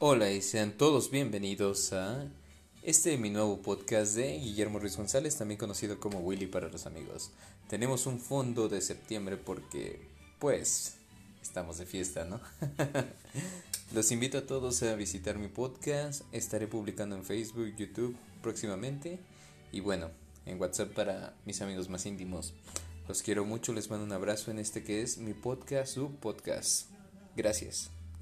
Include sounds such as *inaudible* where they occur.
Hola y sean todos bienvenidos a este mi nuevo podcast de Guillermo Ruiz González, también conocido como Willy para los amigos. Tenemos un fondo de septiembre porque, pues, estamos de fiesta, ¿no? *laughs* los invito a todos a visitar mi podcast, estaré publicando en Facebook, YouTube próximamente y bueno, en WhatsApp para mis amigos más íntimos. Los quiero mucho, les mando un abrazo en este que es mi podcast, su podcast. Gracias.